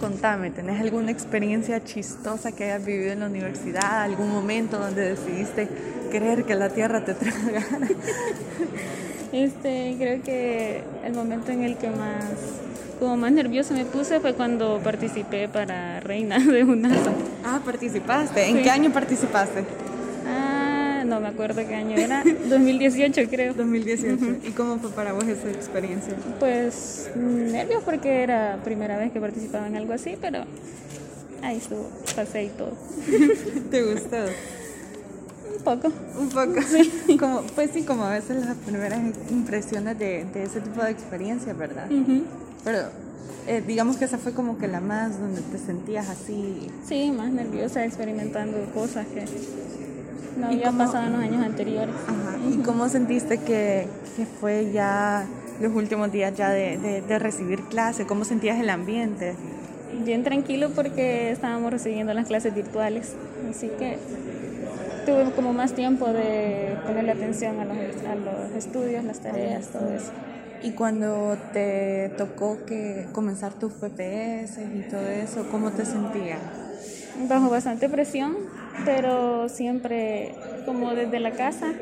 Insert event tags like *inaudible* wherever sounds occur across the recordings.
contame, ¿tenés alguna experiencia chistosa que hayas vivido en la universidad? ¿Algún momento donde decidiste creer que la tierra te tragara? *laughs* Este, creo que el momento en el que más, como más nerviosa me puse fue cuando participé para Reina *laughs* de UNASA. Ah, participaste. ¿En qué año participaste? No me acuerdo qué año era. *laughs* 2018 creo. 2018. ¿Y cómo fue para vos esa experiencia? Pues nervios porque era primera vez que participaba en algo así, pero ahí estuvo, pasé y todo. *laughs* ¿Te gustó? Un poco. Un poco. Sí. *laughs* Como, pues sí, como a veces las primeras impresiones de, de ese tipo de experiencias, ¿verdad? Pero eh, digamos que esa fue como que la más donde te sentías así. Sí, más nerviosa, experimentando cosas que no había pasado en los años anteriores. Ajá. ¿Y cómo sentiste que, que, fue ya los últimos días ya de, de, de recibir clase? ¿Cómo sentías el ambiente? Bien tranquilo porque estábamos recibiendo las clases virtuales, así que tuve como más tiempo de ponerle atención a los, a los estudios, las tareas, todo eso. Y cuando te tocó que comenzar tus PPS y todo eso, ¿cómo te sentías? Bajo bastante presión, pero siempre como desde la casa.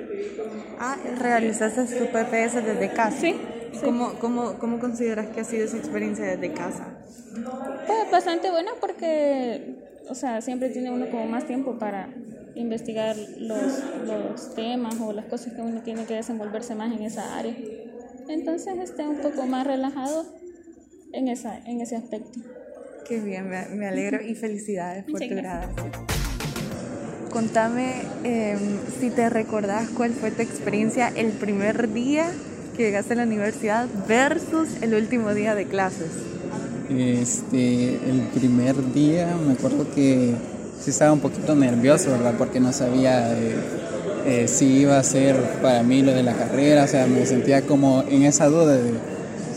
Ah, ¿realizaste tu PPS desde casa? Sí. sí. ¿Cómo, cómo, ¿Cómo consideras que ha sido esa experiencia desde casa? Pues bastante buena porque, o sea, siempre tiene uno como más tiempo para investigar los, los temas o las cosas que uno tiene que desenvolverse más en esa área. Entonces esté un poco más relajado en, esa, en ese aspecto. Qué bien, me, me alegro y felicidades por tu grado. Contame eh, si te recordás cuál fue tu experiencia el primer día que llegaste a la universidad versus el último día de clases. Este, el primer día me acuerdo que sí estaba un poquito nervioso, ¿verdad? Porque no sabía eh, eh, si iba a ser para mí lo de la carrera, o sea, me sentía como en esa duda de...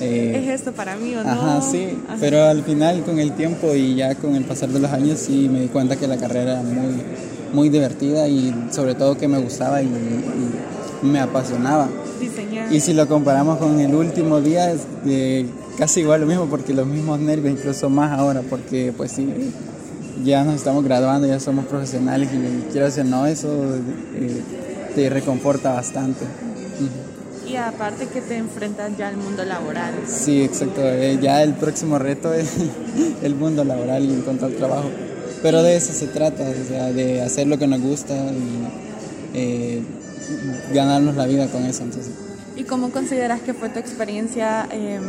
Eh, ¿Es esto para mí o no? Ajá, sí, ajá. pero al final con el tiempo y ya con el pasar de los años sí me di cuenta que la carrera era muy, muy divertida y sobre todo que me gustaba y, y me apasionaba. Diseñar. Y si lo comparamos con el último día, es de casi igual lo mismo, porque los mismos nervios, incluso más ahora, porque pues sí, ya nos estamos graduando, ya somos profesionales y quiero decir, no, eso eh, te reconforta bastante. Y aparte que te enfrentas ya al mundo laboral. Sí, exacto, eh, ya el próximo reto es *laughs* el mundo laboral y encontrar trabajo. Pero de eso se trata, o sea, de hacer lo que nos gusta y eh, ganarnos la vida con eso. Entonces. ¿Y cómo consideras que fue tu experiencia eh,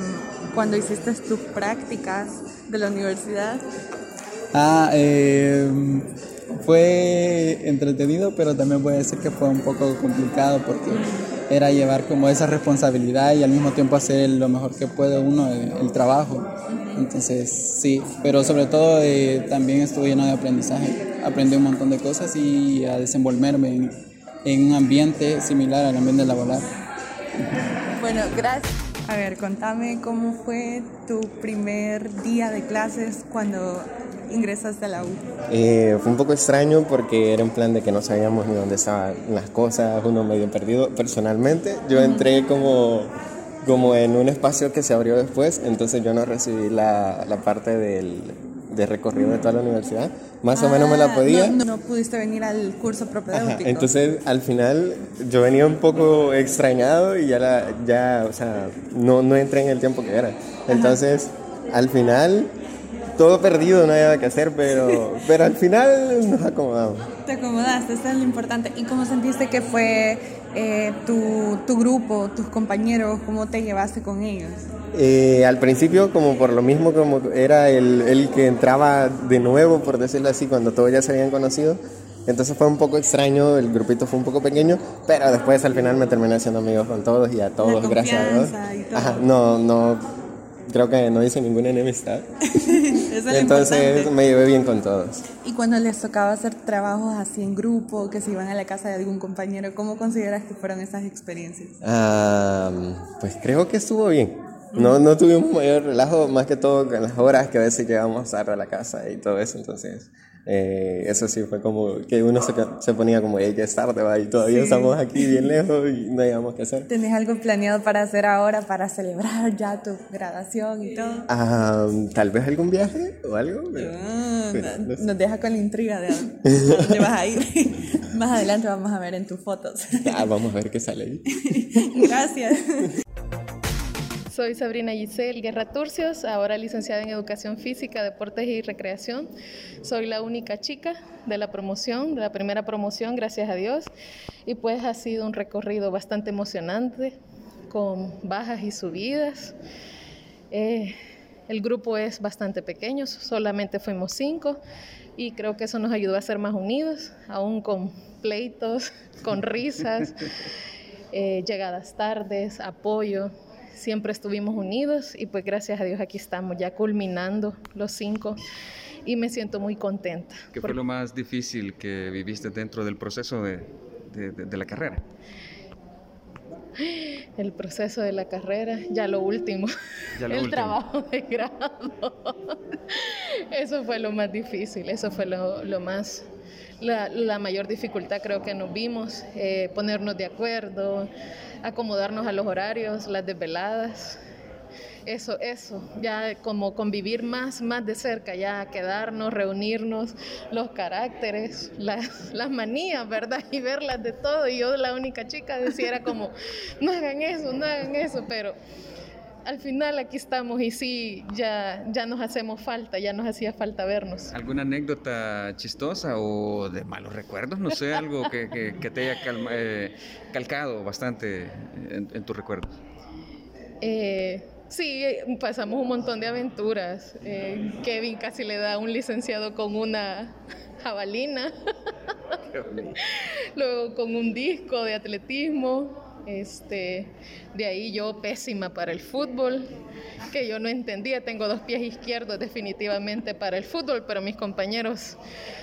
cuando hiciste tus prácticas de la universidad? Ah, eh, fue entretenido, pero también voy a decir que fue un poco complicado porque era llevar como esa responsabilidad y al mismo tiempo hacer lo mejor que puede uno el, el trabajo. Entonces, sí, pero sobre todo eh, también estuve lleno de aprendizaje. Aprendí un montón de cosas y a desenvolverme en, en un ambiente similar al ambiente laboral. Bueno, gracias. A ver, contame cómo fue tu primer día de clases cuando ingresaste a la U. Eh, fue un poco extraño porque era en plan de que no sabíamos ni dónde estaban las cosas, uno medio perdido. Personalmente, yo entré como, como en un espacio que se abrió después, entonces yo no recibí la, la parte del, de recorrido de toda la universidad. Más ah, o menos me la podía. No, no, pudiste venir al curso propedéutico. Ajá, entonces, al final, yo venía un poco extrañado y ya, la, ya o sea, no, no entré en el tiempo que era. Entonces, Ajá. al final, todo perdido, no había nada que hacer, pero, *laughs* pero al final nos acomodamos. Te acomodaste, eso es lo importante. ¿Y cómo sentiste que fue eh, tu, tu grupo, tus compañeros? ¿Cómo te llevaste con ellos? Eh, al principio, como por lo mismo, como era el, el, que entraba de nuevo, por decirlo así, cuando todos ya se habían conocido, entonces fue un poco extraño, el grupito fue un poco pequeño, pero después al final me terminé haciendo amigos con todos y a todos, gracias a Dios. Ajá, no, no, creo que no hice ninguna enemistad. *laughs* es entonces me llevé bien con todos. Y cuando les tocaba hacer trabajos así en grupo, que se iban a la casa de algún compañero, ¿cómo consideras que fueron esas experiencias? Uh, pues creo que estuvo bien No, no tuvimos mayor relajo, más que todo con las horas que a veces llegamos tarde a la casa y todo eso, entonces eh, eso sí fue como que uno se, se ponía como, hey, ya es tarde, ¿va? y todavía estamos aquí bien lejos y no hayamos que hacer. ¿Tenés algo planeado para hacer ahora, para celebrar ya tu graduación y todo? Ah, Tal vez algún viaje o algo. Ah, nos deja con la intriga de *laughs* dónde vas a ir. Más adelante vamos a ver en tus fotos. Ah, vamos a ver qué sale ahí. *laughs* Gracias. Soy Sabrina Giselle Guerra Turcios, ahora licenciada en Educación Física, Deportes y Recreación. Soy la única chica de la promoción, de la primera promoción, gracias a Dios. Y pues ha sido un recorrido bastante emocionante, con bajas y subidas. Eh, el grupo es bastante pequeño, solamente fuimos cinco y creo que eso nos ayudó a ser más unidos, aún con pleitos, con risas, *laughs* eh, llegadas tardes, apoyo siempre estuvimos unidos y pues gracias a Dios aquí estamos ya culminando los cinco y me siento muy contenta. ¿Qué fue lo más difícil que viviste dentro del proceso de, de, la carrera? El proceso de la carrera, ya lo último, el trabajo de grado. *laughs* Eso fue lo más difícil, eso fue lo, lo más la, mayor dificultad creo que nos vimos, eh, ponernos de acuerdo, acomodarnos a los horarios, las desveladas. Eso, eso, ya como convivir más, más de cerca, ya quedarnos, reunirnos, los caracteres, las, las manías, ¿verdad? Y verlas de todo. Y yo la única chica decía era como, *laughs* no hagan eso, no hagan eso, pero al final aquí estamos y sí, ya, ya nos hacemos falta, ya nos hacía falta vernos. ¿Alguna anécdota chistosa o de malos recuerdos? No sé, algo que, que, te haya eh, calcado bastante en, tu recuerdo. Eh, sí, pasamos un montón de aventuras. Eh, Kevin casi le da a un licenciado con una jabalina, *laughs* luego con un disco de atletismo. Este, de ahí yo pésima para el fútbol, que yo no entendía. Tengo dos pies izquierdos definitivamente para el fútbol, pero mis compañeros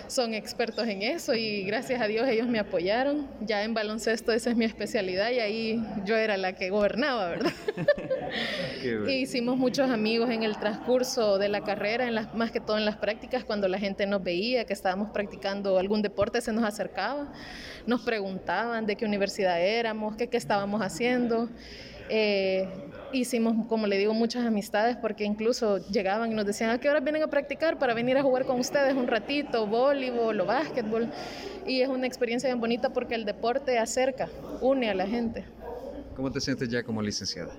son expertos en eso y gracias a Dios ellos me apoyaron. Ya en baloncesto esa es mi especialidad y ahí yo era la que gobernaba, ¿verdad? *laughs* y hicimos muchos amigos en el transcurso de la carrera, en las, más que todo en las prácticas, cuando la gente nos veía que estábamos practicando algún deporte, se nos acercaba, nos preguntaban de qué universidad éramos, qué, qué estábamos haciendo. Eh, hicimos, como le digo, muchas amistades porque incluso llegaban y nos decían, ¿a qué hora vienen a practicar para venir a jugar con ustedes un ratito, voleibol o básquetbol? Y es una experiencia bien bonita porque el deporte acerca, une a la gente. ¿Cómo te sientes ya como licenciada?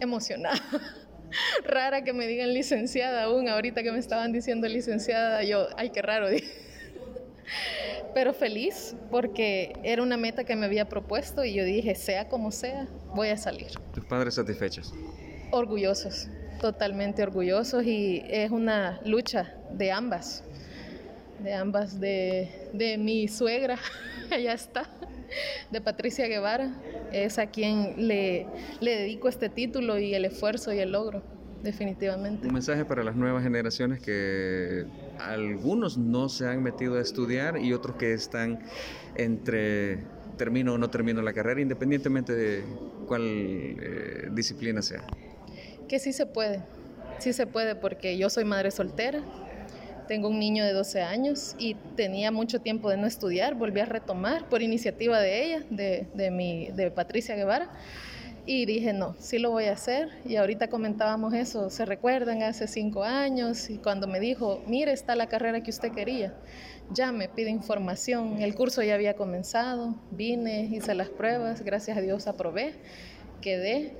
Emocionada. *laughs* Rara que me digan licenciada aún, ahorita que me estaban diciendo licenciada, yo, ay, qué raro. *laughs* pero feliz porque era una meta que me había propuesto y yo dije, sea como sea, voy a salir. ¿Tus padres satisfechos? Orgullosos, totalmente orgullosos y es una lucha de ambas, de ambas, de, de mi suegra, *laughs* allá está, de Patricia Guevara, es a quien le, le dedico este título y el esfuerzo y el logro definitivamente. Un mensaje para las nuevas generaciones que algunos no se han metido a estudiar y otros que están entre termino o no termino la carrera, independientemente de cuál eh, disciplina sea. Que sí se puede, sí se puede porque yo soy madre soltera, tengo un niño de 12 años y tenía mucho tiempo de no estudiar, volví a retomar por iniciativa de ella, de, de, mi, de Patricia Guevara y dije, no, sí lo voy a hacer. Y ahorita comentábamos eso, ¿se recuerdan hace cinco años? Y cuando me dijo, mire, está la carrera que usted quería, ya me pide información. El curso ya había comenzado, vine, hice las pruebas, gracias a Dios aprobé, quedé.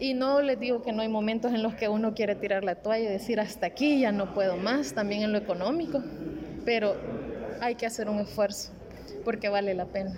Y no les digo que no hay momentos en los que uno quiere tirar la toalla y decir, hasta aquí ya no puedo más, también en lo económico, pero hay que hacer un esfuerzo porque vale la pena.